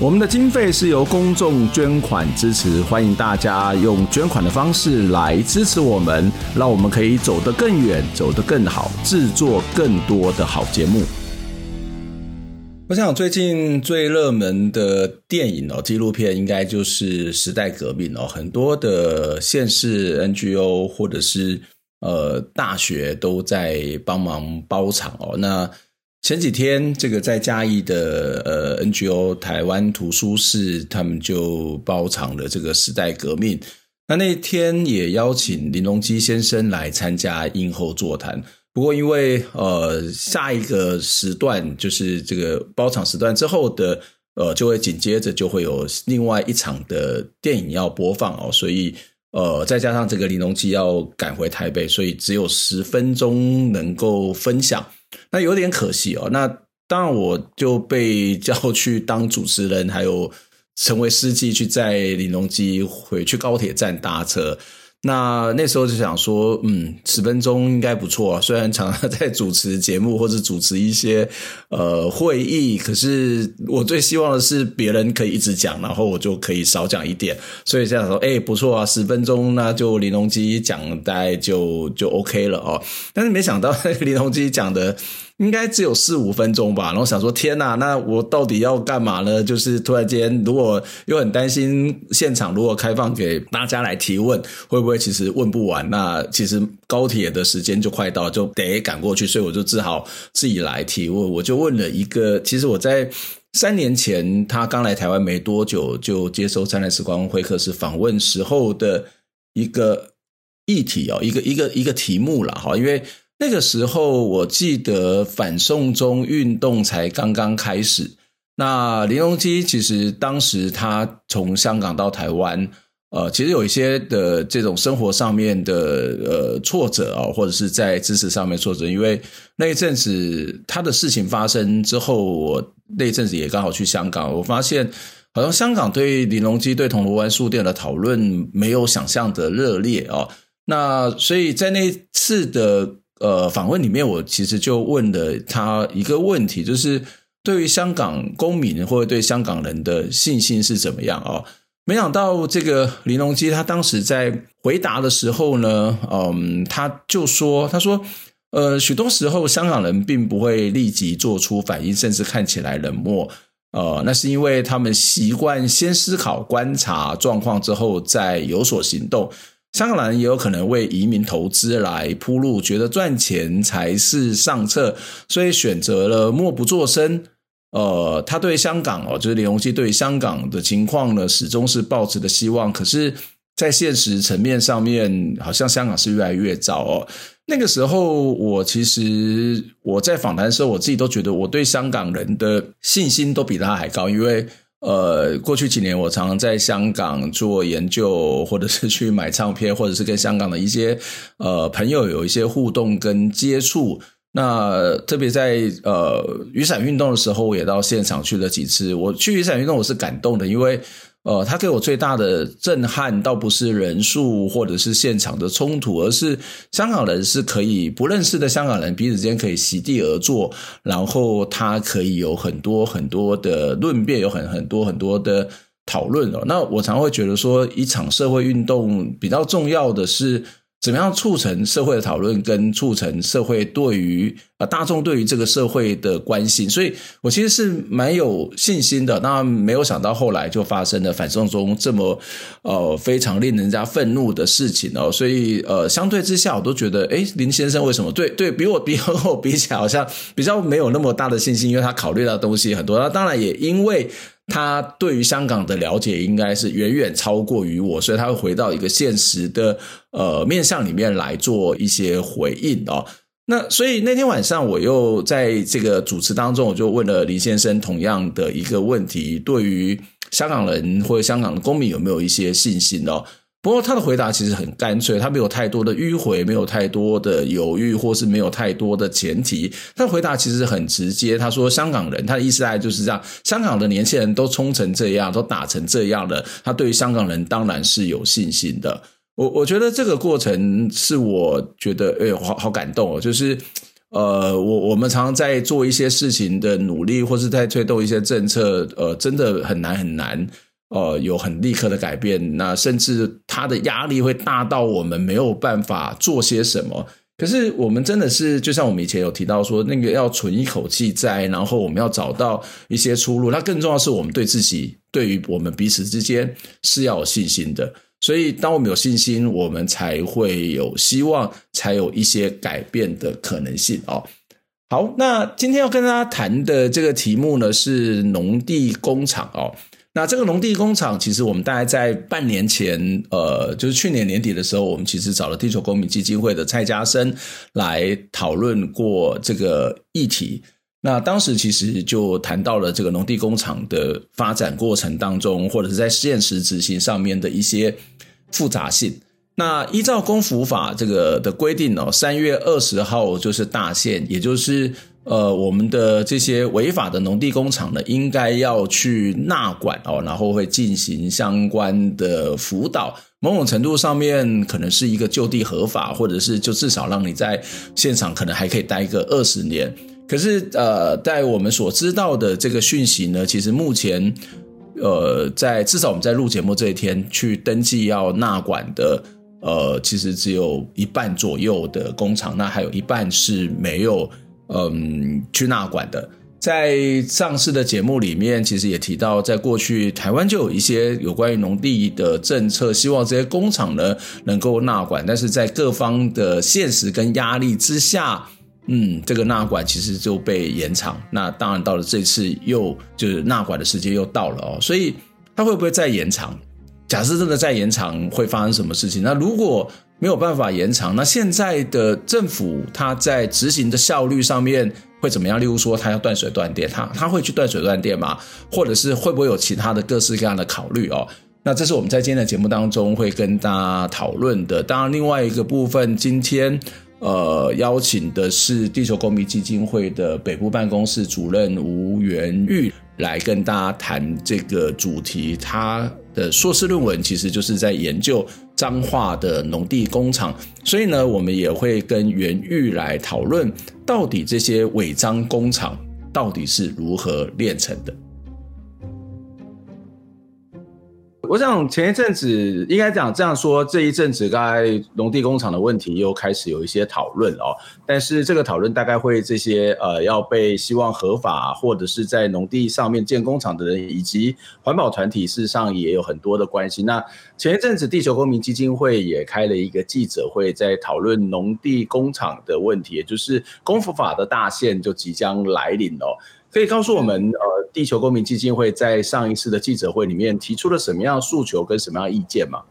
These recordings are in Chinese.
我们的经费是由公众捐款支持，欢迎大家用捐款的方式来支持我们，让我们可以走得更远，走得更好，制作更多的好节目。我想最近最热门的电影哦，纪录片应该就是《时代革命》哦，很多的县市 NGO 或者是呃大学都在帮忙包场哦，那。前几天，这个在嘉义的呃 NGO 台湾图书室，他们就包场了这个时代革命。那那天也邀请林隆基先生来参加映后座谈。不过因为呃下一个时段就是这个包场时段之后的呃就会紧接着就会有另外一场的电影要播放哦，所以呃再加上这个林隆基要赶回台北，所以只有十分钟能够分享。那有点可惜哦。那当然，我就被叫去当主持人，还有成为司机，去载李隆基回去高铁站搭车。那那时候就想说，嗯，十分钟应该不错啊。虽然常常在主持节目或者主持一些呃会议，可是我最希望的是别人可以一直讲，然后我就可以少讲一点。所以这样说，哎，不错啊，十分钟那就林隆基讲大概就就 OK 了哦。但是没想到林隆基讲的。应该只有四五分钟吧，然后想说天哪，那我到底要干嘛呢？就是突然间，如果又很担心现场如果开放给大家来提问，会不会其实问不完？那其实高铁的时间就快到，就得赶过去，所以我就只好自己来提问。我就问了一个，其实我在三年前他刚来台湾没多久，就接受《灿烂时光会客室》访问时候的一个议题哦，一个一个一个题目了哈，因为。那个时候，我记得反送中运动才刚刚开始。那林隆基其实当时他从香港到台湾，呃，其实有一些的这种生活上面的呃挫折啊，或者是在知识上面挫折。因为那一阵子他的事情发生之后，我那一阵子也刚好去香港，我发现好像香港对林隆基对铜锣湾书店的讨论没有想象的热烈啊。那所以在那次的。呃，访问里面我其实就问了他一个问题，就是对于香港公民或者对香港人的信心是怎么样啊？没想到这个林隆基他当时在回答的时候呢，嗯，他就说，他说，呃，许多时候香港人并不会立即做出反应，甚至看起来冷漠，呃，那是因为他们习惯先思考、观察状况之后再有所行动。香港人也有可能为移民投资来铺路，觉得赚钱才是上策，所以选择了默不作声。呃，他对香港哦，就是李鸿基对香港的情况呢，始终是抱持的希望。可是，在现实层面上面，好像香港是越来越糟哦。那个时候，我其实我在访谈的时候，我自己都觉得我对香港人的信心都比他还高，因为。呃，过去几年我常常在香港做研究，或者是去买唱片，或者是跟香港的一些呃朋友有一些互动跟接触。那特别在呃雨伞运动的时候，我也到现场去了几次。我去雨伞运动，我是感动的，因为。呃，他给我最大的震撼，倒不是人数或者是现场的冲突，而是香港人是可以不认识的香港人彼此之间可以席地而坐，然后他可以有很多很多的论辩，有很很多很多的讨论哦。那我常会觉得说，一场社会运动比较重要的是。怎么样促成社会的讨论，跟促成社会对于啊大众对于这个社会的关心？所以我其实是蛮有信心的。那没有想到后来就发生了反送中这么呃非常令人家愤怒的事情哦。所以呃相对之下，我都觉得诶林先生为什么对对比我比和 我比起来好像比较没有那么大的信心？因为他考虑到东西很多。那当然也因为。他对于香港的了解应该是远远超过于我，所以他会回到一个现实的呃面向里面来做一些回应哦。那所以那天晚上我又在这个主持当中，我就问了林先生同样的一个问题：对于香港人或者香港的公民有没有一些信心哦？不过他的回答其实很干脆，他没有太多的迂回，没有太多的犹豫，或是没有太多的前提。他的回答其实很直接，他说：“香港人，他的意思大概就是这样，香港的年轻人都冲成这样，都打成这样了，他对于香港人当然是有信心的。”我我觉得这个过程是我觉得哎，好好感动哦，就是呃，我我们常常在做一些事情的努力，或是在推动一些政策，呃，真的很难很难。呃，有很立刻的改变，那甚至他的压力会大到我们没有办法做些什么。可是我们真的是，就像我们以前有提到说，那个要存一口气在，然后我们要找到一些出路。那更重要是，我们对自己，对于我们彼此之间是要有信心的。所以，当我们有信心，我们才会有希望，才有一些改变的可能性哦。好，那今天要跟大家谈的这个题目呢，是农地工厂哦。那这个农地工厂，其实我们大概在半年前，呃，就是去年年底的时候，我们其实找了地球公民基金会的蔡家生来讨论过这个议题。那当时其实就谈到了这个农地工厂的发展过程当中，或者是在现实执行上面的一些复杂性。那依照公服法这个的规定哦，三月二十号就是大限，也就是。呃，我们的这些违法的农地工厂呢，应该要去纳管哦，然后会进行相关的辅导。某种程度上面，可能是一个就地合法，或者是就至少让你在现场可能还可以待个二十年。可是，呃，在我们所知道的这个讯息呢，其实目前，呃，在至少我们在录节目这一天去登记要纳管的，呃，其实只有一半左右的工厂，那还有一半是没有。嗯，去纳管的，在上次的节目里面，其实也提到，在过去台湾就有一些有关于农地的政策，希望这些工厂呢能够纳管，但是在各方的现实跟压力之下，嗯，这个纳管其实就被延长。那当然到了这次又就是纳管的时间又到了哦，所以它会不会再延长？假设真的再延长，会发生什么事情？那如果没有办法延长，那现在的政府它在执行的效率上面会怎么样？例如说，它要断水断电，它它会去断水断电吗？或者是会不会有其他的各式各样的考虑哦？那这是我们在今天的节目当中会跟大家讨论的。当然，另外一个部分，今天呃邀请的是地球公民基金会的北部办公室主任吴元玉来跟大家谈这个主题。他的硕士论文其实就是在研究。彰化的农地工厂，所以呢，我们也会跟元玉来讨论，到底这些违章工厂到底是如何炼成的。我想前一阵子应该讲这样说，这一阵子该农地工厂的问题又开始有一些讨论哦。但是这个讨论大概会这些呃要被希望合法或者是在农地上面建工厂的人，以及环保团体，事实上也有很多的关系。那前一阵子地球公民基金会也开了一个记者会，在讨论农地工厂的问题，也就是公服法的大限就即将来临哦。可以告诉我们，呃，地球公民基金会在上一次的记者会里面提出了什么样诉求跟什么样意见吗？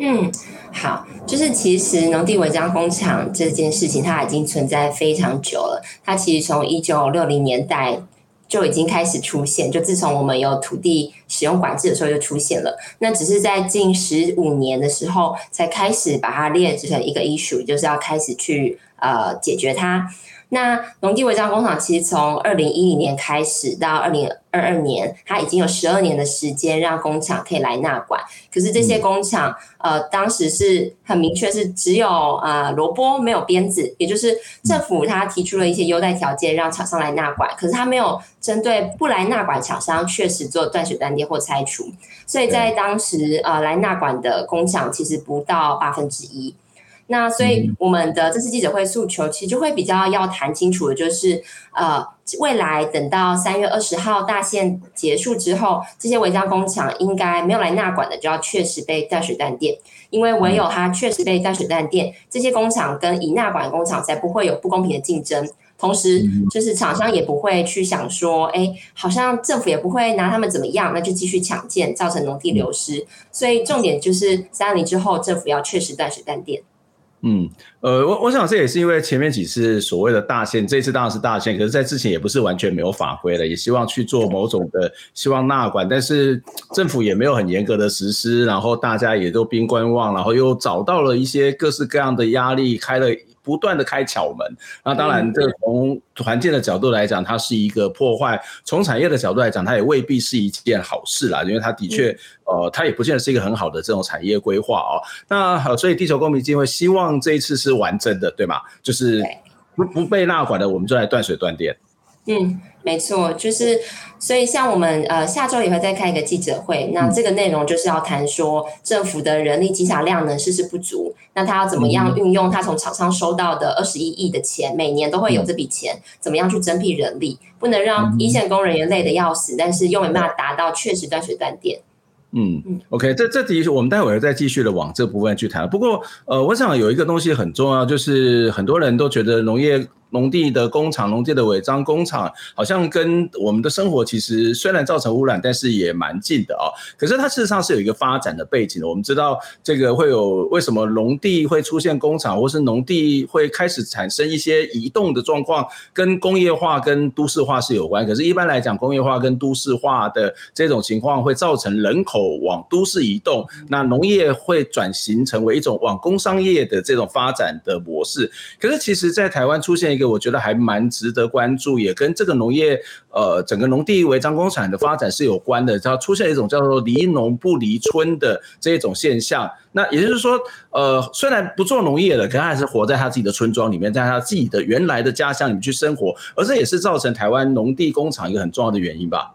嗯，好，就是其实农地违章工厂这件事情，它已经存在非常久了。它其实从一九六零年代就已经开始出现，就自从我们有土地使用管制的时候就出现了。那只是在近十五年的时候，才开始把它列成一个 issue，就是要开始去呃解决它。那农地违章工厂其实从二零一零年开始到二零二二年，它已经有十二年的时间让工厂可以来纳管。可是这些工厂，呃，当时是很明确是只有呃萝卜没有鞭子，也就是政府它提出了一些优待条件让厂商来纳管，可是它没有针对不来纳管厂商确实做断水断电或拆除，所以在当时呃来纳管的工厂其实不到八分之一。那所以我们的这次记者会诉求，其实就会比较要谈清楚的，就是呃，未来等到三月二十号大限结束之后，这些违章工厂应该没有来纳管的，就要确实被断水断电，因为唯有它确实被断水断电，这些工厂跟已纳管工厂才不会有不公平的竞争，同时就是厂商也不会去想说，哎，好像政府也不会拿他们怎么样，那就继续抢建，造成农地流失。所以重点就是三二零之后，政府要确实断水断电。嗯，呃，我我想这也是因为前面几次所谓的大限，这次当然是大限，可是，在之前也不是完全没有法规的，也希望去做某种的希望纳管，但是政府也没有很严格的实施，然后大家也都边观望，然后又找到了一些各式各样的压力，开了。不断的开巧门，那当然，这从团建的角度来讲，它是一个破坏；从产业的角度来讲，它也未必是一件好事啦，因为它的确，呃，它也不见得是一个很好的这种产业规划哦。那好，所以地球公民基金会希望这一次是完整的，对吗？就是不不被纳管的，我们就来断水断电。嗯，没错，就是所以像我们呃下周也会再开一个记者会，那这个内容就是要谈说政府的人力机甲量呢，是不是不足，那他要怎么样运用他从厂商收到的二十一亿的钱，每年都会有这笔钱，怎么样去增辟人力，不能让一线工人员累得要死，但是又没办法达到确实断水断电。嗯嗯，OK，这这题我们待会儿再继续的往这部分去谈。不过呃，我想有一个东西很重要，就是很多人都觉得农业。农地的工厂、农地的违章工厂，好像跟我们的生活其实虽然造成污染，但是也蛮近的啊、哦。可是它事实上是有一个发展的背景的。我们知道这个会有为什么农地会出现工厂，或是农地会开始产生一些移动的状况，跟工业化、跟都市化是有关。可是，一般来讲，工业化跟都市化的这种情况会造成人口往都市移动，那农业会转型成为一种往工商业的这种发展的模式。可是，其实，在台湾出现一个。我觉得还蛮值得关注，也跟这个农业，呃，整个农地违章工厂的发展是有关的。它出现一种叫做“离农不离村”的这一种现象。那也就是说，呃，虽然不做农业了，可他还是活在他自己的村庄里面，在他自己的原来的家乡里面去生活。而这也是造成台湾农地工厂一个很重要的原因吧？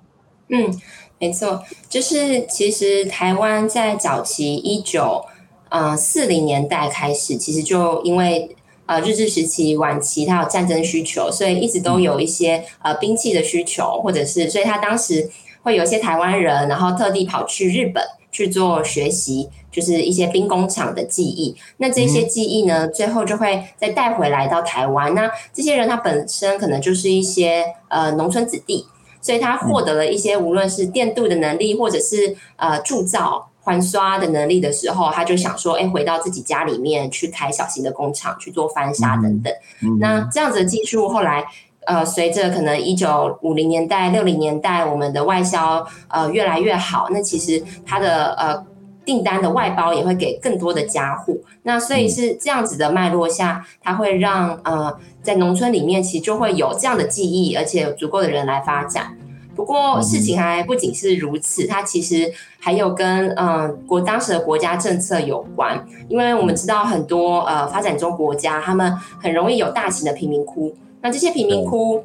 嗯，没错，就是其实台湾在早期一九呃四零年代开始，其实就因为。呃，日治时期晚期，它有战争需求，所以一直都有一些呃兵器的需求，或者是，所以他当时会有一些台湾人，然后特地跑去日本去做学习，就是一些兵工厂的技艺。那这些技艺呢，最后就会再带回来到台湾。那这些人他本身可能就是一些呃农村子弟，所以他获得了一些无论是电镀的能力，或者是呃铸造。环刷的能力的时候，他就想说：“哎，回到自己家里面去开小型的工厂，去做翻砂等等。嗯”那这样子的技术后来，呃，随着可能一九五零年代、六零年代，我们的外销呃越来越好，那其实它的呃订单的外包也会给更多的家户。那所以是这样子的脉络下，它会让呃在农村里面其实就会有这样的记忆，而且有足够的人来发展。不过事情还不仅是如此，它其实还有跟嗯国当时的国家政策有关，因为我们知道很多呃发展中国家，他们很容易有大型的贫民窟，那这些贫民窟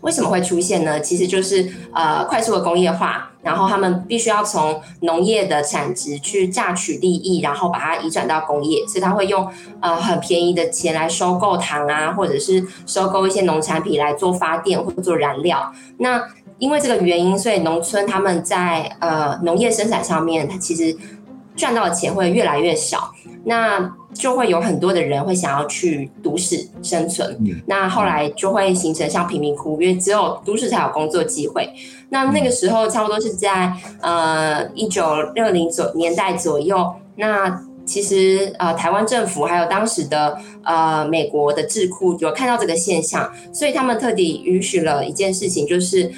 为什么会出现呢？其实就是呃快速的工业化，然后他们必须要从农业的产值去榨取利益，然后把它移转到工业，所以他会用呃很便宜的钱来收购糖啊，或者是收购一些农产品来做发电或者做燃料，那。因为这个原因，所以农村他们在呃农业生产上面，它其实赚到的钱会越来越少，那就会有很多的人会想要去都市生存，那后来就会形成像贫民窟，因为只有都市才有工作机会。那那个时候差不多是在呃一九六零左年代左右，那其实呃台湾政府还有当时的呃美国的智库有看到这个现象，所以他们特地允许了一件事情，就是。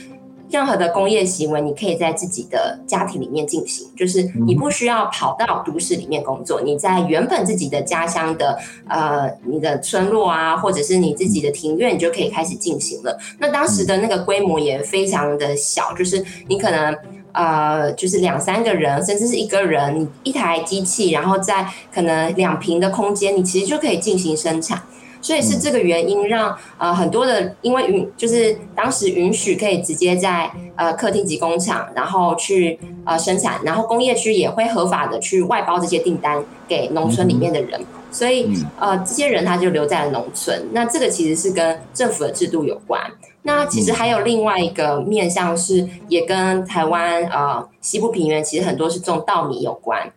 任何的工业行为，你可以在自己的家庭里面进行，就是你不需要跑到都市里面工作，你在原本自己的家乡的呃你的村落啊，或者是你自己的庭院，你就可以开始进行了。那当时的那个规模也非常的小，就是你可能呃就是两三个人，甚至是一个人，你一台机器，然后在可能两平的空间，你其实就可以进行生产。所以是这个原因让呃很多的，因为允就是当时允许可以直接在呃客厅及工厂，然后去呃生产，然后工业区也会合法的去外包这些订单给农村里面的人，所以呃这些人他就留在了农村。那这个其实是跟政府的制度有关。那其实还有另外一个面向是，也跟台湾呃西部平原其实很多是种稻米有关，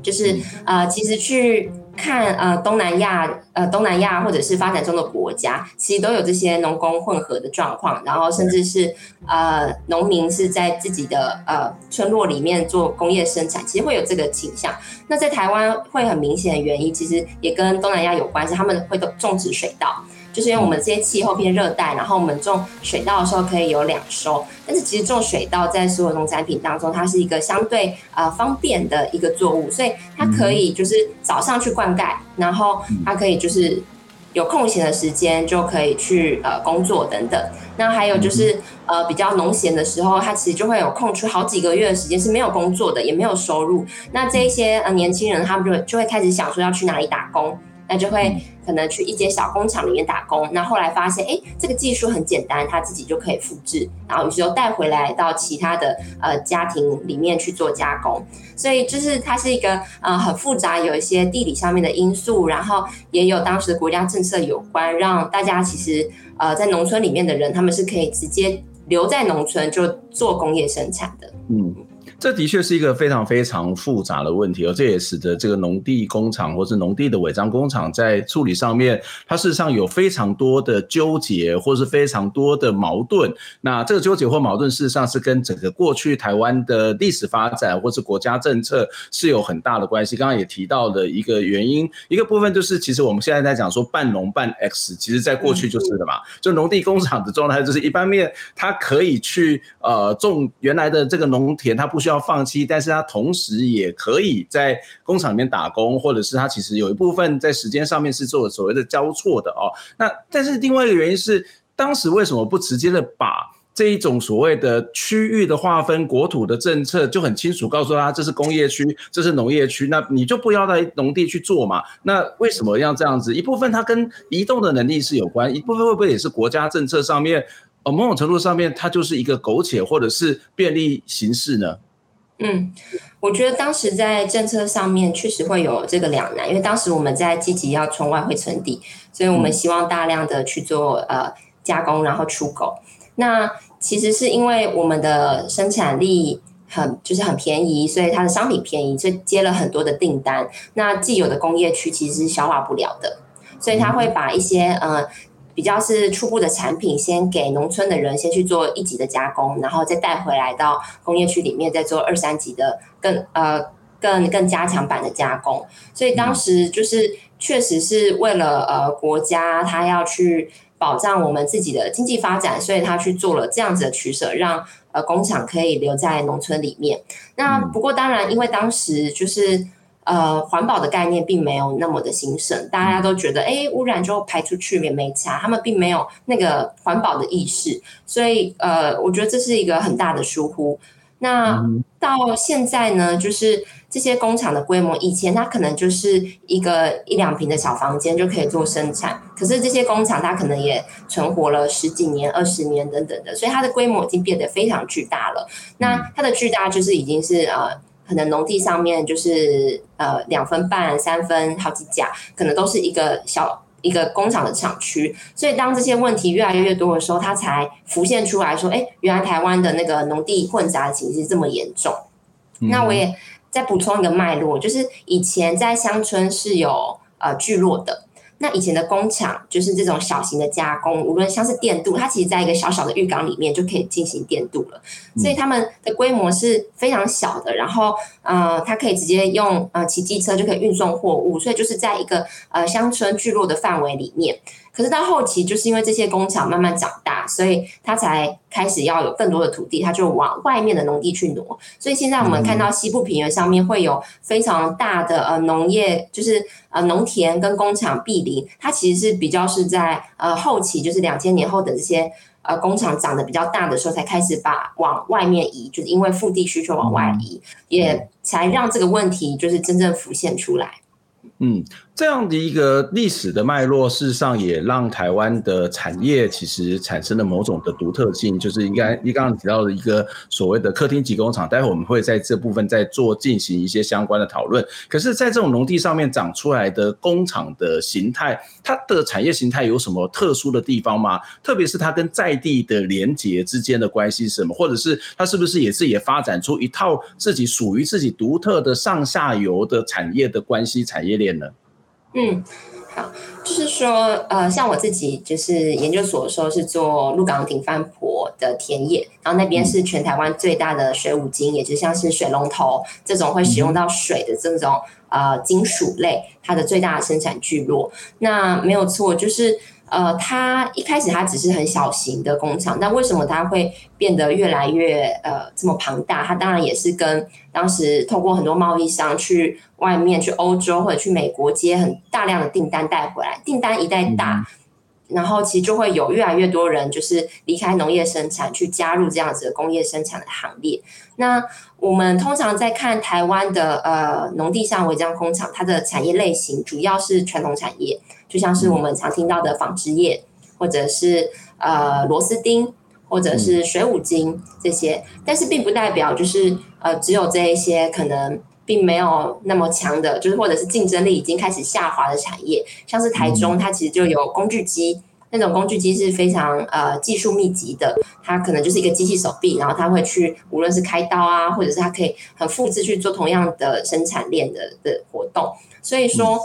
就是呃其实去。看呃东南亚呃东南亚或者是发展中的国家，其实都有这些农工混合的状况，然后甚至是呃农民是在自己的呃村落里面做工业生产，其实会有这个倾向。那在台湾会很明显的原因，其实也跟东南亚有关系，他们会都种植水稻。就是因为我们这些气候偏热带，然后我们种水稻的时候可以有两收，但是其实种水稻在所有农产品当中，它是一个相对呃方便的一个作物，所以它可以就是早上去灌溉，然后它可以就是有空闲的时间就可以去呃工作等等。那还有就是呃比较农闲的时候，它其实就会有空出好几个月的时间是没有工作的，也没有收入。那这一些呃年轻人他们就会就会开始想说要去哪里打工。那就会可能去一间小工厂里面打工，那后来发现，哎，这个技术很简单，他自己就可以复制，然后于是又带回来到其他的呃家庭里面去做加工，所以就是它是一个呃很复杂，有一些地理上面的因素，然后也有当时的国家政策有关，让大家其实呃在农村里面的人，他们是可以直接留在农村就做工业生产的，嗯。这的确是一个非常非常复杂的问题，而这也使得这个农地工厂或是农地的违章工厂在处理上面，它事实上有非常多的纠结，或是非常多的矛盾。那这个纠结或矛盾，事实上是跟整个过去台湾的历史发展或是国家政策是有很大的关系。刚刚也提到的一个原因，一个部分就是，其实我们现在在讲说半农半 X，其实在过去就是的嘛，就农地工厂的状态就是一方面它可以去呃种原来的这个农田，它不需要。放弃，但是他同时也可以在工厂里面打工，或者是他其实有一部分在时间上面是做所谓的交错的哦。那但是另外一个原因是，当时为什么不直接的把这一种所谓的区域的划分、国土的政策就很清楚告诉他，这是工业区，这是农业区，那你就不要在农地去做嘛？那为什么要这样子？一部分它跟移动的能力是有关，一部分会不会也是国家政策上面，呃，某种程度上面它就是一个苟且或者是便利形式呢？嗯，我觉得当时在政策上面确实会有这个两难，因为当时我们在积极要从外汇存底，所以我们希望大量的去做呃加工，然后出口。那其实是因为我们的生产力很就是很便宜，所以它的商品便宜，所以接了很多的订单。那既有的工业区其实是消化不了的，所以它会把一些呃。比较是初步的产品，先给农村的人先去做一级的加工，然后再带回来到工业区里面再做二三级的更呃更更加强版的加工。所以当时就是确实是为了呃国家他要去保障我们自己的经济发展，所以他去做了这样子的取舍，让呃工厂可以留在农村里面。那不过当然，因为当时就是。呃，环保的概念并没有那么的兴盛，大家都觉得，哎，污染就排出去也没差，他们并没有那个环保的意识，所以，呃，我觉得这是一个很大的疏忽。那到现在呢，就是这些工厂的规模，以前它可能就是一个一两平的小房间就可以做生产，可是这些工厂它可能也存活了十几年、二十年等等的，所以它的规模已经变得非常巨大了。那它的巨大就是已经是呃。可能农地上面就是呃两分半、三分好几甲，可能都是一个小一个工厂的厂区。所以当这些问题越来越多的时候，它才浮现出来说：“哎，原来台湾的那个农地混杂情形这么严重。嗯”那我也再补充一个脉络，就是以前在乡村是有呃聚落的。那以前的工厂就是这种小型的加工，无论像是电镀，它其实在一个小小的浴缸里面就可以进行电镀了，所以他们的规模是非常小的。然后，呃，它可以直接用呃骑机车就可以运送货物，所以就是在一个呃乡村聚落的范围里面。可是到后期，就是因为这些工厂慢慢长大，所以它才开始要有更多的土地，它就往外面的农地去挪。所以现在我们看到西部平原上面会有非常大的呃农业，就是呃农田跟工厂毗邻。它其实是比较是在呃后期，就是两千年后的这些呃工厂长得比较大的时候，才开始把往外面移，就是因为腹地需求往外移，也才让这个问题就是真正浮现出来。嗯。这样的一个历史的脉络，事实上也让台湾的产业其实产生了某种的独特性，就是应该你刚刚提到的一个所谓的客厅级工厂，待会我们会在这部分再做进行一些相关的讨论。可是，在这种农地上面长出来的工厂的形态，它的产业形态有什么特殊的地方吗？特别是它跟在地的连结之间的关系是什么？或者是它是不是也是也发展出一套自己属于自己独特的上下游的产业的关系产业链呢？嗯，好，就是说，呃，像我自己就是研究所的时候是做鹿港顶番婆的田野，然后那边是全台湾最大的水五金，也就像是水龙头这种会使用到水的这种呃金属类，它的最大的生产聚落。那没有错，就是。呃，它一开始它只是很小型的工厂，但为什么它会变得越来越呃这么庞大？它当然也是跟当时透过很多贸易商去外面去欧洲或者去美国接很大量的订单带回来，订单一旦大，然后其实就会有越来越多人就是离开农业生产去加入这样子的工业生产的行列。那我们通常在看台湾的呃农地上违章工厂，它的产业类型主要是传统产业。就像是我们常听到的纺织业，或者是呃螺丝钉，或者是水五金这些，但是并不代表就是呃只有这一些可能并没有那么强的，就是或者是竞争力已经开始下滑的产业，像是台中，它其实就有工具机，那种工具机是非常呃技术密集的，它可能就是一个机器手臂，然后它会去无论是开刀啊，或者是它可以很复制去做同样的生产链的的活动，所以说。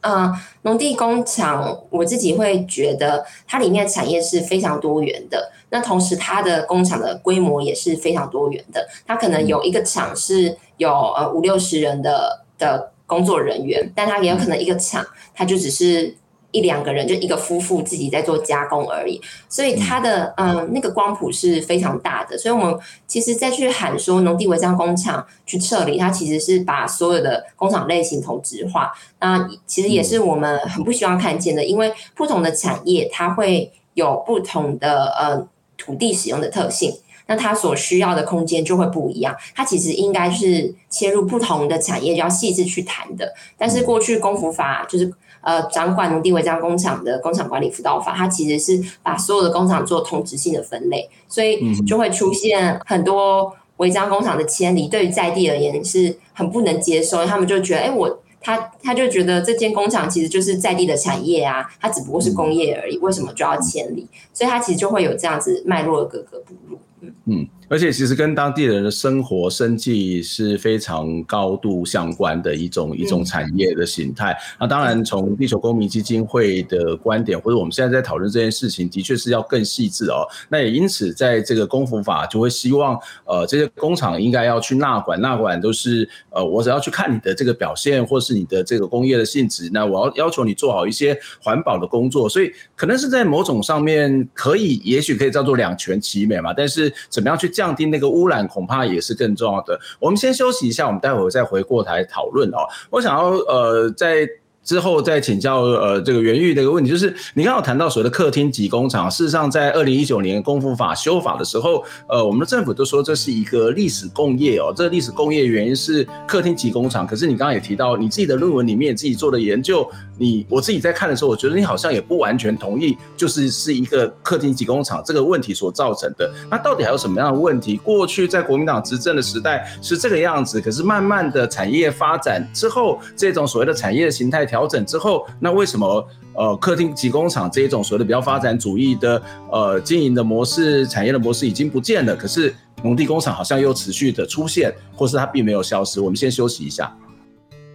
嗯，农地工厂，我自己会觉得它里面产业是非常多元的。那同时，它的工厂的规模也是非常多元的。它可能有一个厂是有呃五六十人的的工作人员，但它也有可能一个厂，它就只是。一两个人就一个夫妇自己在做加工而已，所以它的嗯、呃、那个光谱是非常大的。所以我们其实再去喊说农地违章工厂去撤离，它其实是把所有的工厂类型同质化。那其实也是我们很不希望看见的，因为不同的产业它会有不同的呃土地使用的特性，那它所需要的空间就会不一样。它其实应该是切入不同的产业，就要细致去谈的。但是过去工辅法就是。呃，掌管农地违章工厂的工厂管理辅导法，它其实是把所有的工厂做同质性的分类，所以就会出现很多违章工厂的迁离，对于在地而言是很不能接受，他们就觉得，哎、欸，我他他就觉得这间工厂其实就是在地的产业啊，它只不过是工业而已，为什么就要迁离？所以它其实就会有这样子脉络的格格不入。嗯嗯。而且其实跟当地人的生活生计是非常高度相关的一种一种产业的形态。那当然，从地球公民基金会的观点，或者我们现在在讨论这件事情，的确是要更细致哦。那也因此，在这个工辅法就会希望，呃，这些工厂应该要去纳管，纳管都是呃，我只要去看你的这个表现，或是你的这个工业的性质，那我要要求你做好一些环保的工作。所以可能是在某种上面可以，也许可以叫做两全其美嘛。但是怎么样去？降低那个污染，恐怕也是更重要的。我们先休息一下，我们待会再回过台讨论哦。我想要呃，在。之后再请教呃这个袁玉的一个问题，就是你刚刚谈到所谓的客厅及工厂，事实上在二零一九年功夫法修法的时候，呃我们的政府都说这是一个历史工业哦，这个历史工业原因是客厅及工厂。可是你刚刚也提到你自己的论文里面自己做的研究，你我自己在看的时候，我觉得你好像也不完全同意，就是是一个客厅级工厂这个问题所造成的。那到底还有什么样的问题？过去在国民党执政的时代是这个样子，可是慢慢的产业发展之后，这种所谓的产业形态调整之后，那为什么呃客厅级工厂这一种所谓的比较发展主义的呃经营的模式、产业的模式已经不见了？可是农地工厂好像又持续的出现，或是它并没有消失？我们先休息一下。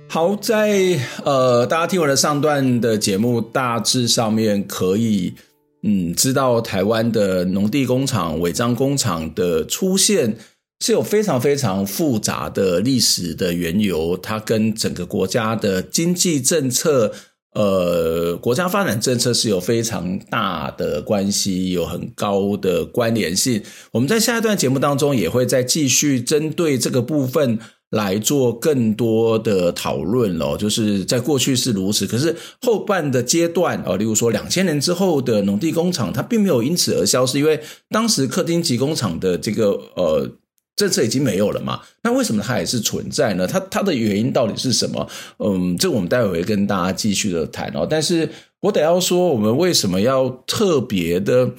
好，在呃大家听完了上段的节目，大致上面可以嗯知道台湾的农地工厂、违章工厂的出现。是有非常非常复杂的历史的缘由，它跟整个国家的经济政策、呃，国家发展政策是有非常大的关系，有很高的关联性。我们在下一段节目当中也会再继续针对这个部分来做更多的讨论哦。就是在过去是如此，可是后半的阶段哦，例如说两千年之后的农地工厂，它并没有因此而消失，因为当时客厅级工厂的这个呃。政策已经没有了嘛？那为什么它还是存在呢？它它的原因到底是什么？嗯，这我们待会会跟大家继续的谈哦。但是我得要说，我们为什么要特别的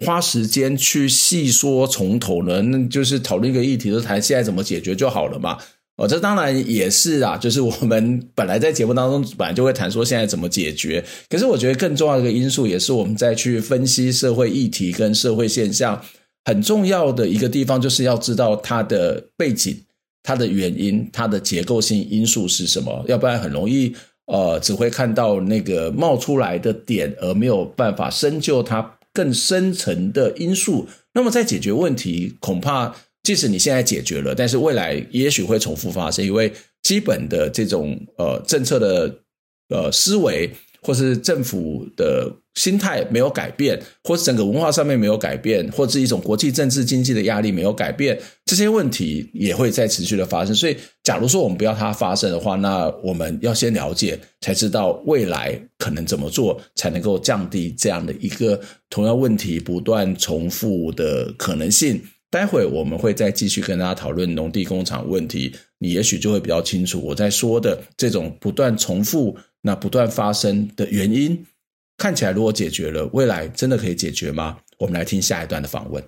花时间去细说从头呢？那就是讨论一个议题，就谈现在怎么解决就好了嘛。哦，这当然也是啊，就是我们本来在节目当中本来就会谈说现在怎么解决。可是我觉得更重要的一个因素，也是我们在去分析社会议题跟社会现象。很重要的一个地方，就是要知道它的背景、它的原因、它的结构性因素是什么，要不然很容易呃，只会看到那个冒出来的点，而没有办法深究它更深层的因素。那么在解决问题，恐怕即使你现在解决了，但是未来也许会重复发生，因为基本的这种呃政策的呃思维。或是政府的心态没有改变，或是整个文化上面没有改变，或是一种国际政治经济的压力没有改变，这些问题也会再持续的发生。所以，假如说我们不要它发生的话，那我们要先了解，才知道未来可能怎么做才能够降低这样的一个同样问题不断重复的可能性。待会我们会再继续跟大家讨论农地工厂问题，你也许就会比较清楚我在说的这种不断重复。那不断发生的原因，看起来如果解决了，未来真的可以解决吗？我们来听下一段的访问。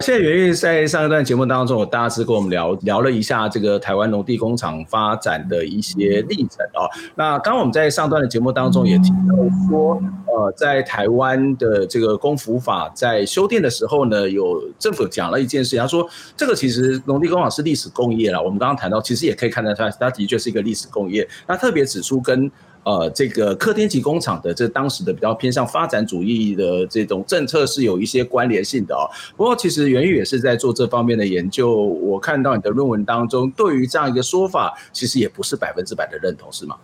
谢谢元玉在上一段节目当中，我大致跟我们聊聊了一下这个台湾农地工厂发展的一些历程啊。那刚刚我们在上段的节目当中也提到说，呃，在台湾的这个工服法在修订的时候呢，有政府讲了一件事，他说这个其实农地工厂是历史工业了。我们刚刚谈到，其实也可以看得出来，它的确是一个历史工业。那特别指出跟。呃，这个客厅级工厂的这当时的比较偏向发展主义的这种政策是有一些关联性的哦。不过，其实袁玉也是在做这方面的研究。我看到你的论文当中，对于这样一个说法，其实也不是百分之百的认同，是吗？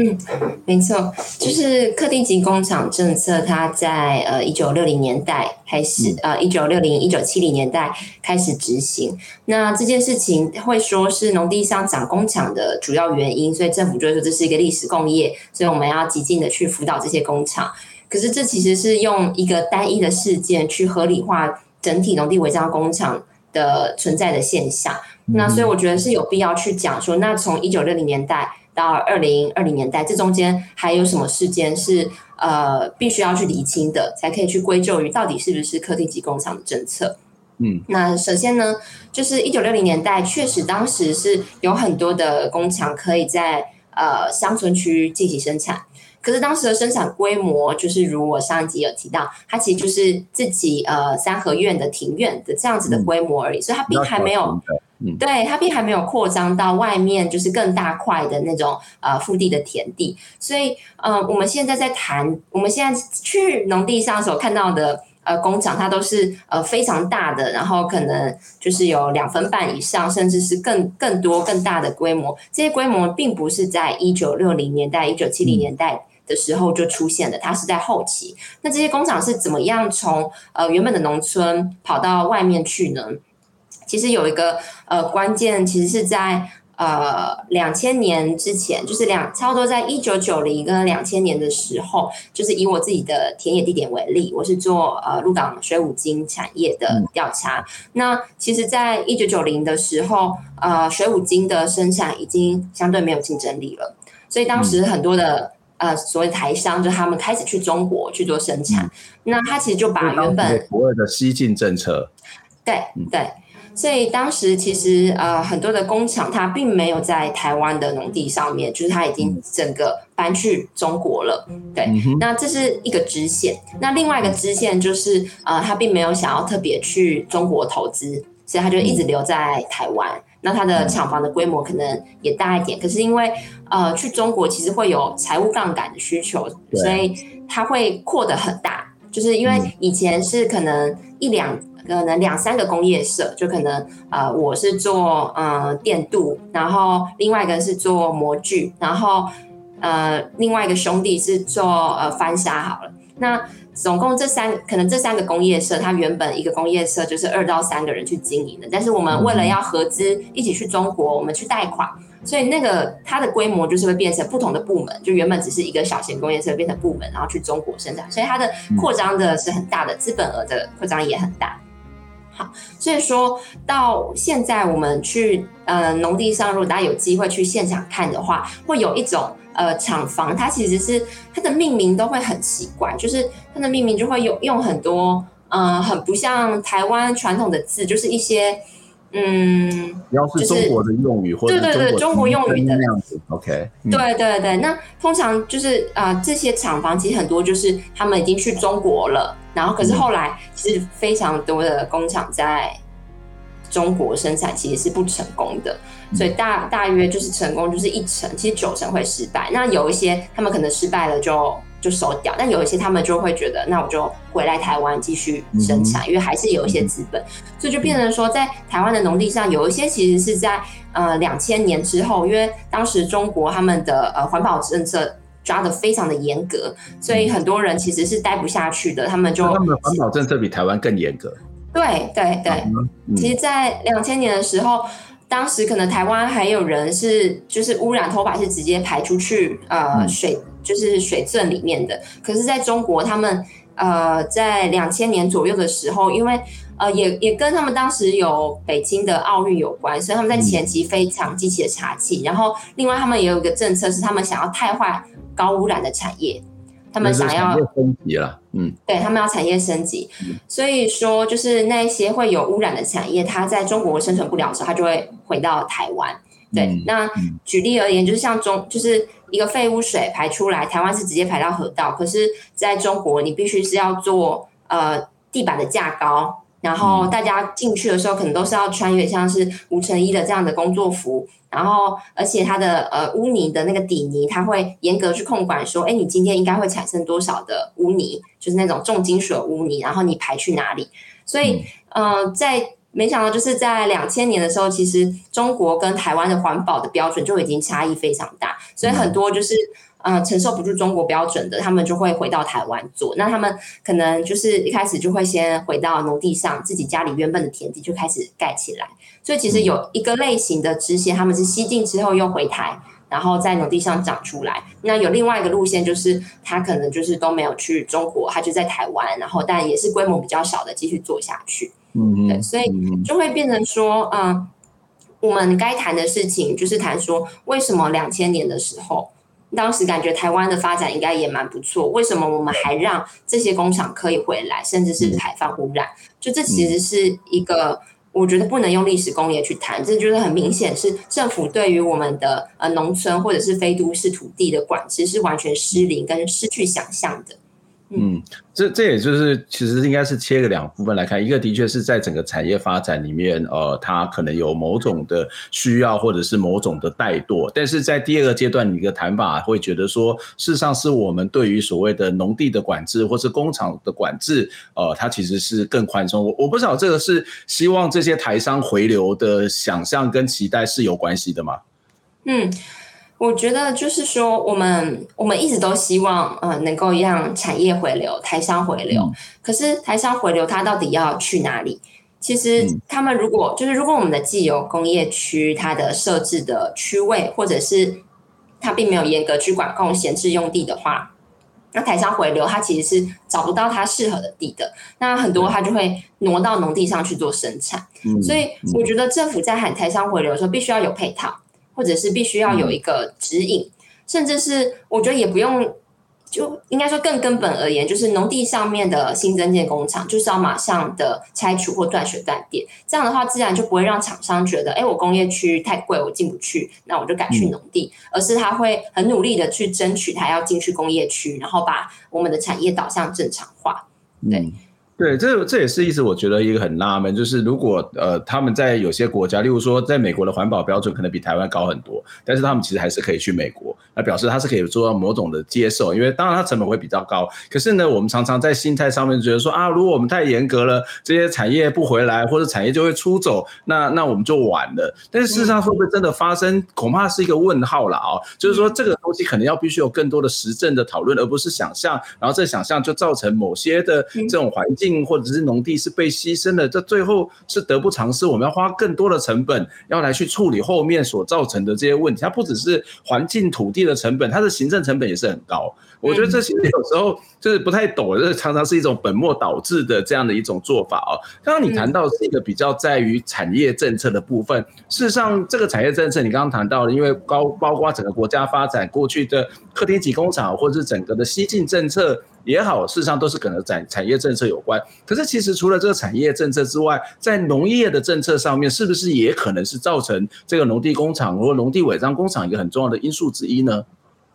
嗯，没错，就是客厅级工厂政策，它在呃一九六零年代开始，呃一九六零一九七零年代开始执行。那这件事情会说是农地上长工厂的主要原因，所以政府就会说这是一个历史工业，所以我们要极尽的去辅导这些工厂。可是这其实是用一个单一的事件去合理化整体农地违章工厂的存在的现象。那所以我觉得是有必要去讲说，那从一九六零年代。到二零二零年代，这中间还有什么事件是呃必须要去厘清的，才可以去归咎于到底是不是客厅级工厂的政策？嗯，那首先呢，就是一九六零年代确实当时是有很多的工厂可以在呃乡村区进行生产，可是当时的生产规模就是如我上一集有提到，它其实就是自己呃三合院的庭院的这样子的规模而已，嗯、所以它并还没有。嗯、对，它并还没有扩张到外面，就是更大块的那种呃腹地的田地，所以呃我们现在在谈，我们现在去农地上所看到的呃工厂，它都是呃非常大的，然后可能就是有两分半以上，甚至是更更多更大的规模。这些规模并不是在一九六零年代、一九七零年代的时候就出现的，它是在后期。那这些工厂是怎么样从呃原本的农村跑到外面去呢？其实有一个呃关键，其实是在呃两千年之前，就是两差不多在一九九零跟两千年的时候，就是以我自己的田野地点为例，我是做呃鹿港水五金产业的调查。嗯、那其实，在一九九零的时候，呃水五金的生产已经相对没有竞争力了，所以当时很多的、嗯、呃所谓台商，就他们开始去中国去做生产。嗯、那他其实就把原本国外的西进政策，对对。嗯所以当时其实呃很多的工厂它并没有在台湾的农地上面，就是它已经整个搬去中国了。对，那这是一个支线。那另外一个支线就是呃他并没有想要特别去中国投资，所以他就一直留在台湾。那它的厂房的规模可能也大一点，可是因为呃去中国其实会有财务杠杆的需求，所以它会扩得很大。就是因为以前是可能一两。可能两三个工业社，就可能呃，我是做呃电镀，然后另外一个是做模具，然后呃另外一个兄弟是做呃翻砂好了。那总共这三可能这三个工业社，它原本一个工业社就是二到三个人去经营的，但是我们为了要合资一起去中国，我们去贷款，所以那个它的规模就是会变成不同的部门，就原本只是一个小型工业社变成部门，然后去中国生产，所以它的扩张的是很大的，资本额的扩张也很大。好，所以说到现在，我们去呃农地上，如果大家有机会去现场看的话，会有一种呃厂房，它其实是它的命名都会很奇怪，就是它的命名就会有用很多呃很不像台湾传统的字，就是一些。嗯，要是中国的用语，或者对对对，中国用语的那样子，OK，对对对。那通常就是啊、呃，这些厂房其实很多就是他们已经去中国了，然后可是后来其实非常多的工厂在中国生产其实是不成功的，所以大大约就是成功就是一成，其实九成会失败。那有一些他们可能失败了就就收掉，但有一些他们就会觉得，那我就回来台湾继续生产，因为还是有一些资本，所以就变成说，在台湾的农地上有一些其实是在呃两千年之后，因为当时中国他们的呃环保政策。抓的非常的严格，所以很多人其实是待不下去的。他们就他们的环保政策比台湾更严格。对对对，嗯、其实，在两千年的时候，当时可能台湾还有人是就是污染头发是直接排出去呃水就是水圳里面的。可是在中国，他们呃在两千年左右的时候，因为呃也也跟他们当时有北京的奥运有关，所以他们在前期非常积极的查缉。然后另外他们也有一个政策是他们想要汰换。高污染的产业，他们想要升级了，嗯，对他们要产业升级，嗯、所以说就是那一些会有污染的产业，它在中国生存不了的时候，它就会回到台湾。对，嗯、那举例而言，就是像中就是一个废污水排出来，台湾是直接排到河道，可是在中国你必须是要做呃地板的架高。然后大家进去的时候，可能都是要穿越像是无尘衣的这样的工作服，然后而且它的呃污泥的那个底泥，它会严格去控管，说，哎，你今天应该会产生多少的污泥，就是那种重金属的污泥，然后你排去哪里？所以，呃，在没想到就是在两千年的时候，其实中国跟台湾的环保的标准就已经差异非常大，所以很多就是。呃，承受不住中国标准的，他们就会回到台湾做。那他们可能就是一开始就会先回到农地上，自己家里原本的田地就开始盖起来。所以其实有一个类型的支线，他们是西进之后又回台，然后在农地上长出来。那有另外一个路线，就是他可能就是都没有去中国，他就在台湾，然后但也是规模比较小的继续做下去。嗯，对，所以就会变成说，嗯、呃，我们该谈的事情就是谈说，为什么两千年的时候。当时感觉台湾的发展应该也蛮不错，为什么我们还让这些工厂可以回来，甚至是排放污染？就这其实是一个，我觉得不能用历史工业去谈，这就是很明显是政府对于我们的呃农村或者是非都市土地的管制是完全失灵跟失去想象的。嗯，这这也就是其实应该是切个两部分来看，一个的确是在整个产业发展里面，呃，它可能有某种的需要或者是某种的怠惰，但是在第二个阶段，你的谈法会觉得说，事实上是我们对于所谓的农地的管制或是工厂的管制，呃，它其实是更宽松。我我不知道这个是希望这些台商回流的想象跟期待是有关系的吗？嗯。我觉得就是说，我们我们一直都希望，呃，能够让产业回流，台商回流。嗯、可是台商回流，它到底要去哪里？其实他们如果就是如果我们的既有工业区，它的设置的区位，或者是它并没有严格去管控闲置用地的话，那台商回流，它其实是找不到它适合的地的。那很多它就会挪到农地上去做生产。嗯、所以我觉得政府在喊台商回流的时候，必须要有配套。或者是必须要有一个指引，嗯、甚至是我觉得也不用，就应该说更根本而言，就是农地上面的新增建工厂，就是要马上的拆除或断水断电，这样的话自然就不会让厂商觉得，哎，我工业区太贵，我进不去，那我就改去农地，嗯、而是他会很努力的去争取他要进去工业区，然后把我们的产业导向正常化，对。嗯对，这这也是一直我觉得一个很纳闷，就是如果呃他们在有些国家，例如说在美国的环保标准可能比台湾高很多，但是他们其实还是可以去美国，那表示他是可以做到某种的接受，因为当然它成本会比较高，可是呢，我们常常在心态上面觉得说啊，如果我们太严格了，这些产业不回来或者产业就会出走，那那我们就完了。但是事实上会不会真的发生，恐怕是一个问号了啊、哦！就是说这个东西可能要必须有更多的实证的讨论，而不是想象，然后这想象就造成某些的这种环境。或者是农地是被牺牲的，这最后是得不偿失。我们要花更多的成本，要来去处理后面所造成的这些问题。它不只是环境土地的成本，它的行政成本也是很高。我觉得这些有时候就是不太懂，这常常是一种本末倒置的这样的一种做法哦。刚刚你谈到是一个比较在于产业政策的部分，事实上这个产业政策你刚刚谈到了，因为高包括整个国家发展过去的客厅级工厂，或者是整个的西进政策也好，事实上都是跟产产业政策有关。可是其实除了这个产业政策之外，在农业的政策上面，是不是也可能是造成这个农地工厂或农地违章工厂一个很重要的因素之一呢？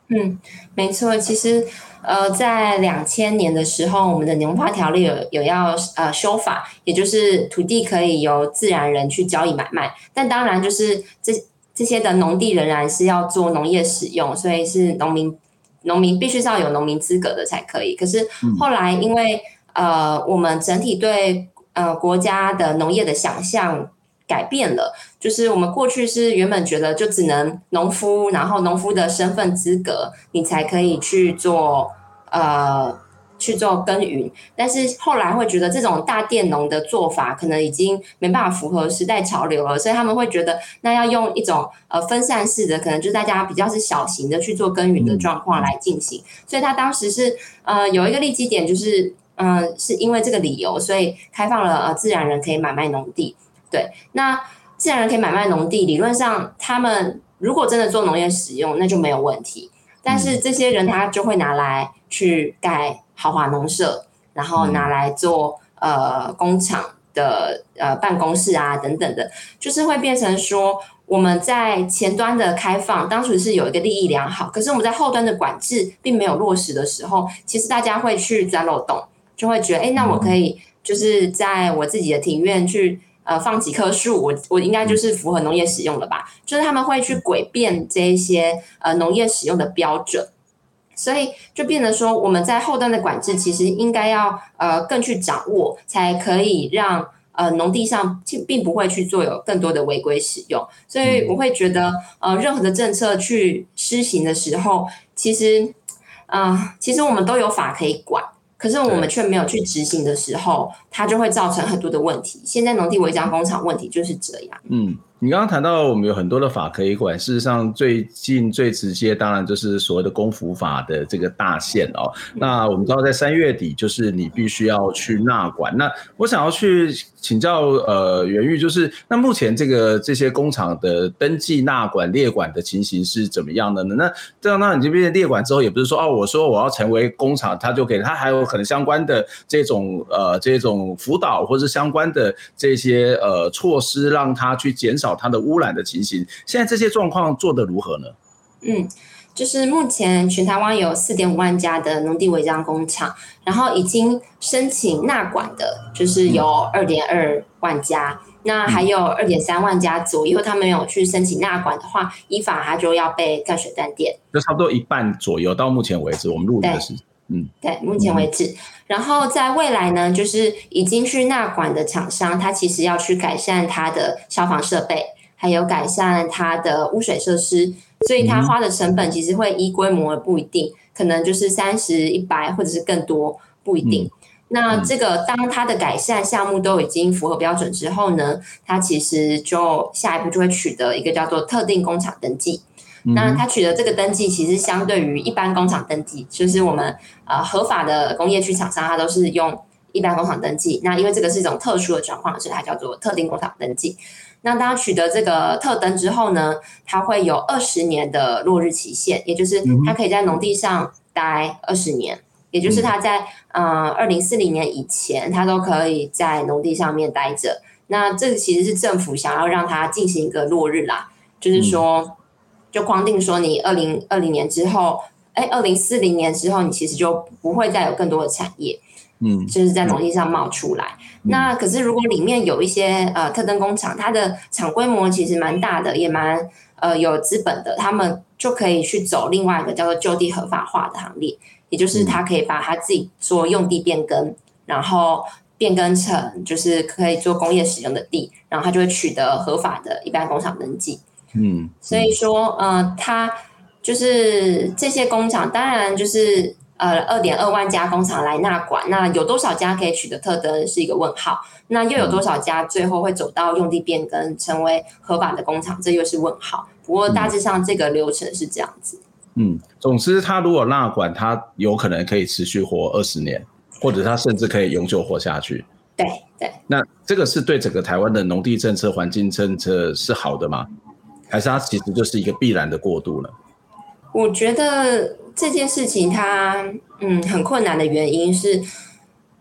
嗯，没错，其实呃，在两千年的时候，我们的农发条例有有要呃修法，也就是土地可以由自然人去交易买卖，但当然就是这这些的农地仍然是要做农业使用，所以是农民农民必须是要有农民资格的才可以。可是后来因为、嗯、呃，我们整体对呃国家的农业的想象。改变了，就是我们过去是原本觉得就只能农夫，然后农夫的身份资格，你才可以去做呃去做耕耘。但是后来会觉得这种大佃农的做法可能已经没办法符合时代潮流了，所以他们会觉得那要用一种呃分散式的，可能就大家比较是小型的去做耕耘的状况来进行。所以他当时是呃有一个利基点，就是嗯、呃、是因为这个理由，所以开放了呃自然人可以买卖农地。对，那自然人可以买卖农地，理论上他们如果真的做农业使用，那就没有问题。但是这些人他就会拿来去盖豪华农舍，然后拿来做呃工厂的呃办公室啊等等的，就是会变成说我们在前端的开放当时是有一个利益良好，可是我们在后端的管制并没有落实的时候，其实大家会去钻漏洞，就会觉得哎，那我可以就是在我自己的庭院去。呃，放几棵树，我我应该就是符合农业使用了吧？就是他们会去诡辩这一些呃农业使用的标准，所以就变得说，我们在后端的管制其实应该要呃更去掌握，才可以让呃农地上并并不会去做有更多的违规使用。所以我会觉得呃任何的政策去施行的时候，其实啊、呃，其实我们都有法可以管。可是我们却没有去执行的时候，它就会造成很多的问题。现在农地违章工厂问题就是这样。嗯。你刚刚谈到我们有很多的法可以管，事实上最近最直接当然就是所谓的公服法的这个大限哦。那我们知道在三月底就是你必须要去纳管。那我想要去请教呃袁玉，就是那目前这个这些工厂的登记纳管列管的情形是怎么样的呢？那这样那你这边列管之后，也不是说哦，我说我要成为工厂，他就给他还有可能相关的这种呃这种辅导或是相关的这些呃措施，让他去减少。它的污染的情形，现在这些状况做得如何呢？嗯，就是目前全台湾有四点五万家的农地违章工厂，然后已经申请纳管的，就是有二点二万家，嗯、那还有二点三万家左右，他们有去申请纳管的话，依法他就要被断水断电，就差不多一半左右。到目前为止，我们录的是，嗯，对，目前为止。然后在未来呢，就是已经去纳管的厂商，他其实要去改善他的消防设备，还有改善他的污水设施，所以它花的成本其实会依规模而不一定，可能就是三十、一百或者是更多，不一定。那这个当它的改善项目都已经符合标准之后呢，它其实就下一步就会取得一个叫做特定工厂登记。那它取得这个登记，其实相对于一般工厂登记，就是我们呃合法的工业区厂商，它都是用一般工厂登记。那因为这个是一种特殊的状况，所以它叫做特定工厂登记。那当他取得这个特登之后呢，它会有二十年的落日期限，也就是它可以在农地上待二十年，也就是它在呃二零四零年以前，它都可以在农地上面待着。那这个其实是政府想要让它进行一个落日啦，就是说。就框定说，你二零二零年之后，哎，二零四零年之后，你其实就不会再有更多的产业，嗯，就是在农地上冒出来。嗯、那可是如果里面有一些呃特登工厂，它的厂规模其实蛮大的，也蛮呃有资本的，他们就可以去走另外一个叫做就地合法化的行列，也就是他可以把他自己做用地变更，然后变更成就是可以做工业使用的地，然后他就会取得合法的一般工厂登记。嗯，所以说，呃，他就是这些工厂，当然就是呃，二点二万家工厂来纳管，那有多少家可以取得特登是一个问号，那又有多少家最后会走到用地变更成为合法的工厂，这又是问号。不过大致上这个流程是这样子。嗯，总之，它如果纳管，它有可能可以持续活二十年，或者它甚至可以永久活下去。对对。那这个是对整个台湾的农地政策、环境政策是好的吗？还是它其实就是一个必然的过渡了。我觉得这件事情它嗯很困难的原因是，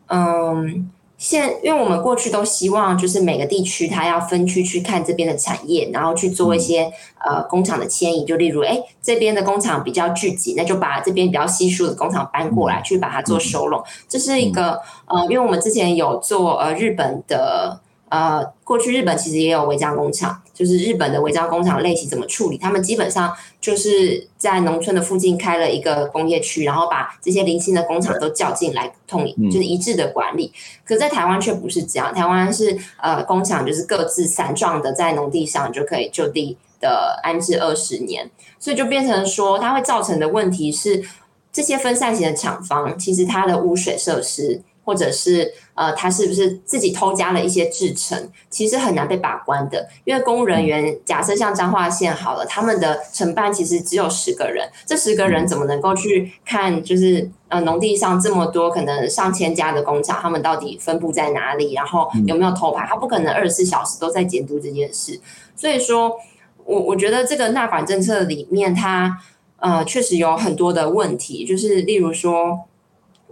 嗯，现，因为我们过去都希望，就是每个地区它要分区去看这边的产业，然后去做一些、嗯、呃工厂的迁移。就例如，哎，这边的工厂比较聚集，那就把这边比较稀疏的工厂搬过来，嗯、去把它做收拢。这是一个呃，因为我们之前有做呃日本的。呃，过去日本其实也有违章工厂，就是日本的违章工厂类型怎么处理？他们基本上就是在农村的附近开了一个工业区，然后把这些零星的工厂都叫进来，统一就是一致的管理。可在台湾却不是这样，台湾是呃工厂就是各自散状的在农地上就可以就地的安置二十年，所以就变成说它会造成的问题是，这些分散型的厂房其实它的污水设施。或者是呃，他是不是自己偷加了一些制成？其实很难被把关的，因为公务人员假设像彰化县好了，他们的承办其实只有十个人，这十个人怎么能够去看？就是呃，农地上这么多可能上千家的工厂，他们到底分布在哪里？然后有没有偷排？他不可能二十四小时都在监督这件事。所以说，我我觉得这个纳管政策里面，它呃确实有很多的问题，就是例如说。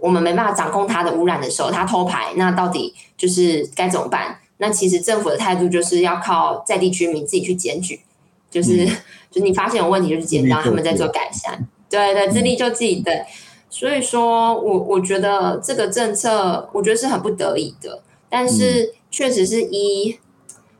我们没办法掌控它的污染的时候，它偷排，那到底就是该怎么办？那其实政府的态度就是要靠在地居民自己去检举，就是、嗯、就你发现有问题就去检，让他们在做改善。对对，自力救济。对，所以说我我觉得这个政策，我觉得是很不得已的，但是确实是依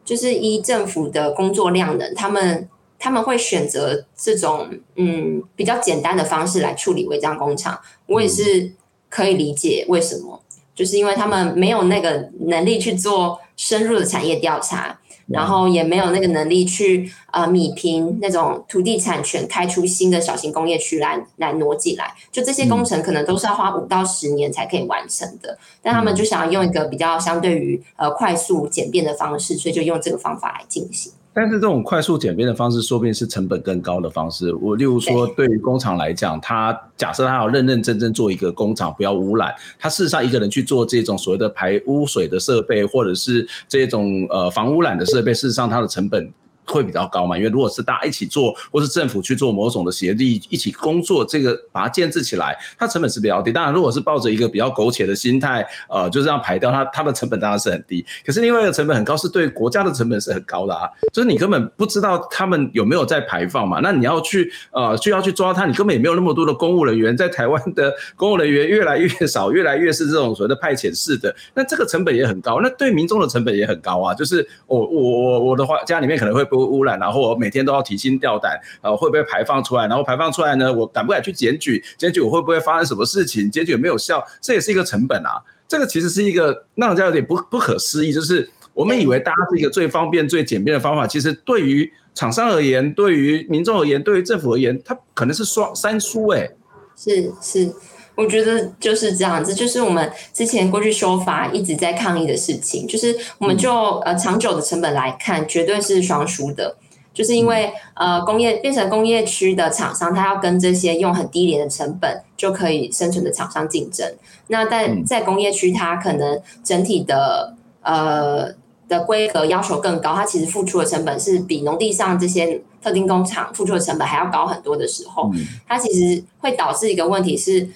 就是依政府的工作量能，他们他们会选择这种嗯比较简单的方式来处理违章工厂。我也是。可以理解为什么，就是因为他们没有那个能力去做深入的产业调查，然后也没有那个能力去呃米平那种土地产权，开出新的小型工业区来来挪进来。就这些工程可能都是要花五到十年才可以完成的，但他们就想要用一个比较相对于呃快速简便的方式，所以就用这个方法来进行。但是这种快速简便的方式，说不定是成本更高的方式。我例如说，对于工厂来讲，他假设他要认认真真做一个工厂，不要污染，他事实上一个人去做这种所谓的排污水的设备，或者是这种呃防污染的设备，事实上它的成本。会比较高嘛？因为如果是大家一起做，或是政府去做某种的协力，一起工作，这个把它建置起来，它成本是比较低。当然，如果是抱着一个比较苟且的心态，呃，就这样排掉它，它的成本当然是很低。可是另外一个成本很高，是对国家的成本是很高的啊。就是你根本不知道他们有没有在排放嘛？那你要去呃，就要去抓它，你根本也没有那么多的公务人员。在台湾的公务人员越来越少，越来越是这种所谓的派遣式的，那这个成本也很高，那对民众的成本也很高啊。就是我我我我的话，家里面可能会被污染，然后我每天都要提心吊胆，呃，会不会排放出来？然后排放出来呢，我敢不敢去检举？检举我会不会发生什么事情？检举有没有效？这也是一个成本啊。这个其实是一个让人家有点不不可思议，就是我们以为大家是一个最方便、最简便的方法，其实对于厂商而言，对于民众而言，对于政府而言，它可能是双三输哎。是是。我觉得就是这样子，就是我们之前过去修法一直在抗议的事情，就是我们就呃长久的成本来看，绝对是双输的，就是因为呃工业变成工业区的厂商，他要跟这些用很低廉的成本就可以生存的厂商竞争，那但在工业区，它可能整体的呃的规格要求更高，它其实付出的成本是比农地上这些特定工厂付出的成本还要高很多的时候，它其实会导致一个问题是。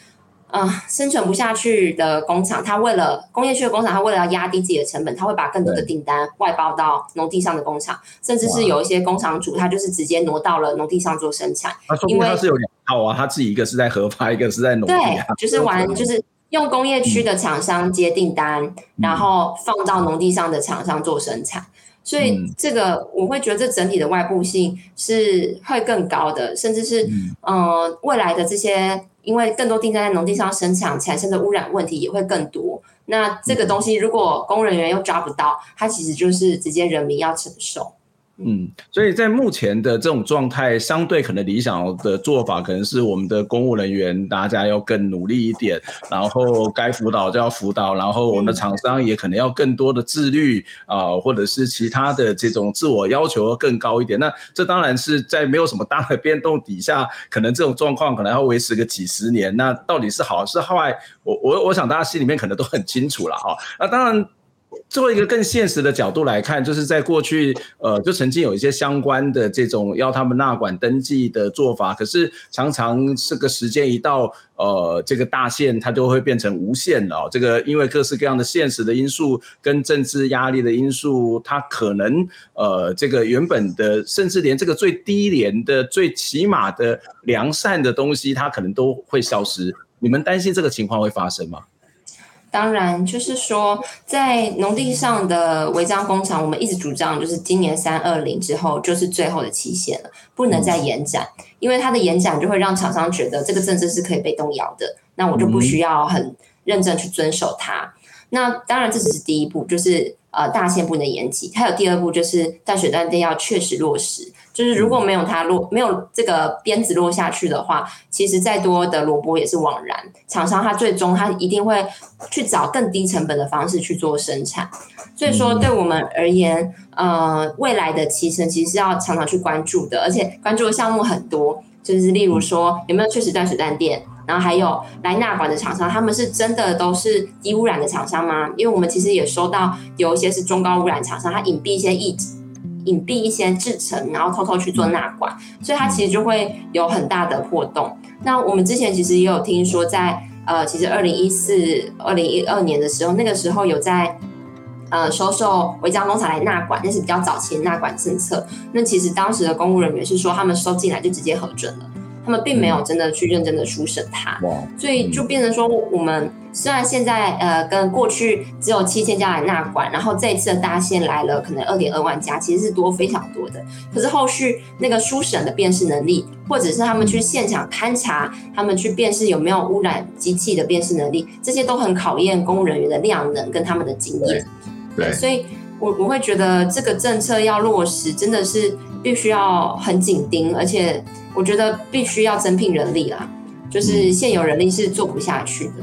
啊、呃，生存不下去的工厂，它为了工业区的工厂，它为了要压低自己的成本，它会把更多的订单外包到农地上的工厂，甚至是有一些工厂主，他就是直接挪到了农地上做生产。因为他是有两套啊，他自己一个是在合法，一个是在农地、啊。对，就是玩，就是用工业区的厂商接订单、嗯，然后放到农地上的厂商做生产。所以这个我会觉得这整体的外部性是会更高的，甚至是嗯、呃、未来的这些。因为更多订单在农地上生产产生的污染问题也会更多，那这个东西如果公务人员又抓不到，它其实就是直接人民要承受。嗯，所以在目前的这种状态，相对可能理想的做法，可能是我们的公务人员大家要更努力一点，然后该辅导就要辅导，然后我们的厂商也可能要更多的自律啊、或者是其他的这种自我要求更高一点。那这当然是在没有什么大的变动底下，可能这种状况可能要维持个几十年。那到底是好是坏？我我我想大家心里面可能都很清楚了哈。那当然。做一个更现实的角度来看，就是在过去，呃，就曾经有一些相关的这种要他们纳管登记的做法，可是常常这个时间一到，呃，这个大限它就会变成无限了。这个因为各式各样的现实的因素跟政治压力的因素，它可能呃，这个原本的甚至连这个最低廉的、最起码的良善的东西，它可能都会消失。你们担心这个情况会发生吗？当然，就是说，在农地上的违章工厂，我们一直主张，就是今年三二零之后就是最后的期限了，不能再延展，因为它的延展就会让厂商觉得这个政策是可以被动摇的，那我就不需要很认真去遵守它。那当然，这只是第一步，就是呃大限不能延期，还有第二步就是断水断电要确实落实。就是如果没有它落，没有这个鞭子落下去的话，其实再多的萝卜也是枉然。厂商他最终他一定会去找更低成本的方式去做生产。所以说，对我们而言，呃，未来的提升其实是要常常去关注的，而且关注的项目很多，就是例如说有没有确实断水断电，然后还有来纳管的厂商，他们是真的都是低污染的厂商吗？因为我们其实也收到有一些是中高污染厂商，他隐蔽一些异隐蔽一些制成，然后偷偷去做纳管，所以它其实就会有很大的破洞。那我们之前其实也有听说在，在呃，其实二零一四、二零一二年的时候，那个时候有在呃收受违章工厂来纳管，那是比较早期的纳管政策。那其实当时的公务人员是说，他们收进来就直接核准了。他们并没有真的去认真的书审它，所以就变成说，我们虽然现在呃跟过去只有七千家来纳管，然后这一次的大限来了，可能二点二万家，其实是多非常多的。可是后续那个书审的辨识能力，或者是他们去现场勘查，他们去辨识有没有污染机器的辨识能力，这些都很考验公务人员的量能跟他们的经验。对，所以我我会觉得这个政策要落实，真的是必须要很紧盯，而且。我觉得必须要增聘人力啦，就是现有人力是做不下去的。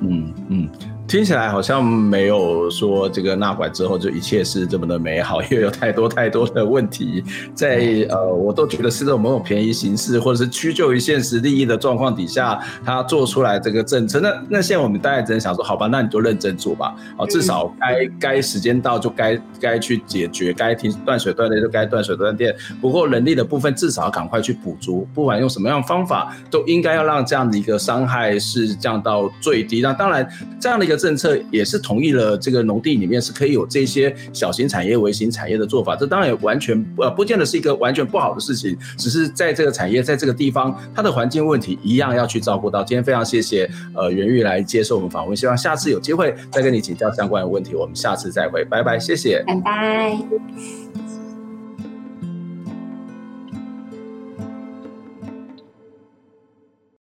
嗯嗯。听起来好像没有说这个纳管之后就一切是这么的美好，因为有太多太多的问题在，呃，我都觉得是这种某种便宜形式或者是屈就于现实利益的状况底下，他做出来这个政策。那那现在我们大家只能想说，好吧，那你就认真做吧，哦，至少该该时间到就该该去解决，该停断水断电就该断水断电。不过人力的部分至少要赶快去补足，不管用什么样的方法，都应该要让这样的一个伤害是降到最低。那当然这样的一个。政策也是同意了，这个农地里面是可以有这些小型产业、微型产业的做法。这当然也完全呃，不见得是一个完全不好的事情，只是在这个产业在这个地方，它的环境问题一样要去照顾到。今天非常谢谢呃袁玉来接受我们访问，希望下次有机会再跟你请教相关的问题。我们下次再会，拜拜，谢谢，拜拜。